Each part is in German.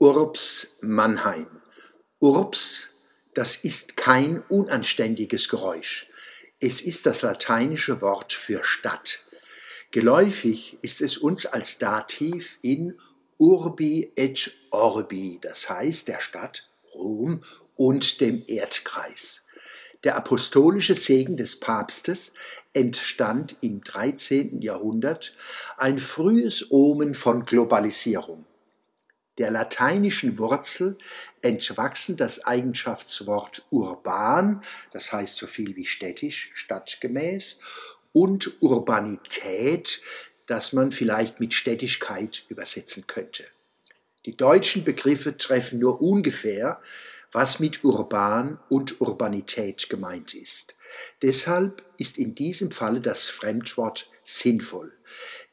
Urbs Mannheim. Urbs, das ist kein unanständiges Geräusch. Es ist das lateinische Wort für Stadt. Geläufig ist es uns als Dativ in Urbi et Orbi, das heißt der Stadt Rom und dem Erdkreis. Der apostolische Segen des Papstes entstand im 13. Jahrhundert, ein frühes Omen von Globalisierung. Der lateinischen Wurzel entwachsen das Eigenschaftswort urban, das heißt so viel wie städtisch, stadtgemäß, und Urbanität, das man vielleicht mit Städtigkeit übersetzen könnte. Die deutschen Begriffe treffen nur ungefähr, was mit urban und Urbanität gemeint ist. Deshalb ist in diesem Falle das Fremdwort sinnvoll.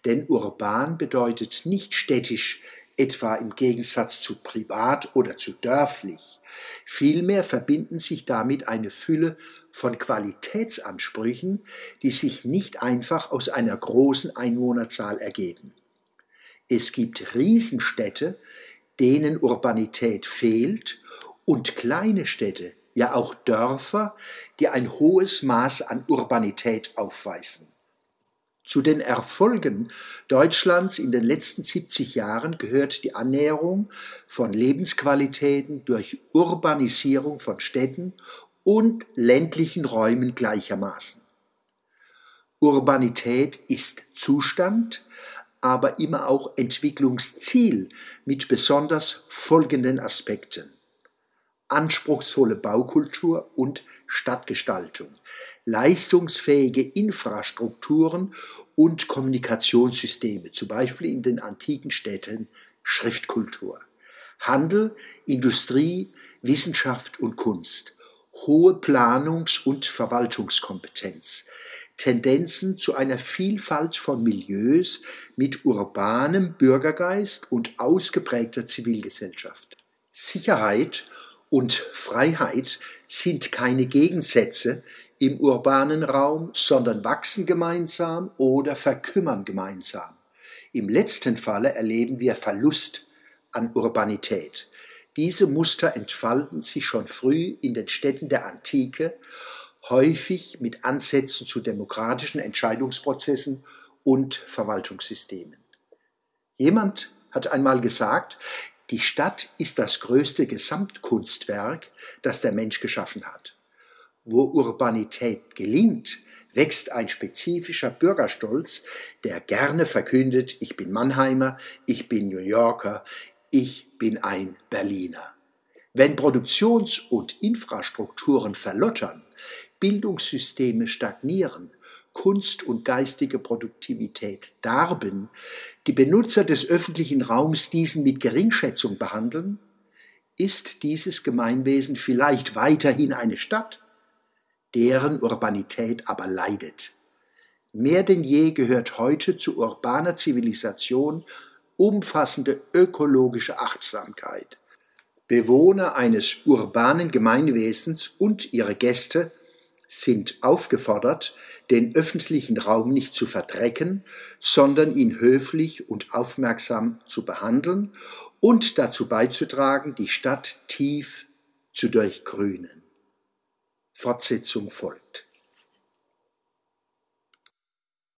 Denn urban bedeutet nicht städtisch, etwa im Gegensatz zu privat oder zu dörflich. Vielmehr verbinden sich damit eine Fülle von Qualitätsansprüchen, die sich nicht einfach aus einer großen Einwohnerzahl ergeben. Es gibt Riesenstädte, denen Urbanität fehlt und kleine Städte, ja auch Dörfer, die ein hohes Maß an Urbanität aufweisen. Zu den Erfolgen Deutschlands in den letzten 70 Jahren gehört die Annäherung von Lebensqualitäten durch Urbanisierung von Städten und ländlichen Räumen gleichermaßen. Urbanität ist Zustand, aber immer auch Entwicklungsziel mit besonders folgenden Aspekten anspruchsvolle Baukultur und Stadtgestaltung, leistungsfähige Infrastrukturen und Kommunikationssysteme, zum Beispiel in den antiken Städten Schriftkultur, Handel, Industrie, Wissenschaft und Kunst, hohe Planungs- und Verwaltungskompetenz, Tendenzen zu einer Vielfalt von Milieus mit urbanem Bürgergeist und ausgeprägter Zivilgesellschaft, Sicherheit und Freiheit sind keine Gegensätze im urbanen Raum, sondern wachsen gemeinsam oder verkümmern gemeinsam. Im letzten Falle erleben wir Verlust an Urbanität. Diese Muster entfalten sich schon früh in den Städten der Antike, häufig mit Ansätzen zu demokratischen Entscheidungsprozessen und Verwaltungssystemen. Jemand hat einmal gesagt, die Stadt ist das größte Gesamtkunstwerk, das der Mensch geschaffen hat. Wo Urbanität gelingt, wächst ein spezifischer Bürgerstolz, der gerne verkündet, ich bin Mannheimer, ich bin New Yorker, ich bin ein Berliner. Wenn Produktions- und Infrastrukturen verlottern, Bildungssysteme stagnieren Kunst und geistige Produktivität darben, die Benutzer des öffentlichen Raums diesen mit Geringschätzung behandeln, ist dieses Gemeinwesen vielleicht weiterhin eine Stadt, deren Urbanität aber leidet. Mehr denn je gehört heute zu urbaner Zivilisation umfassende ökologische Achtsamkeit. Bewohner eines urbanen Gemeinwesens und ihre Gäste sind aufgefordert, den öffentlichen Raum nicht zu verdrecken, sondern ihn höflich und aufmerksam zu behandeln und dazu beizutragen, die Stadt tief zu durchgrünen. Fortsetzung folgt.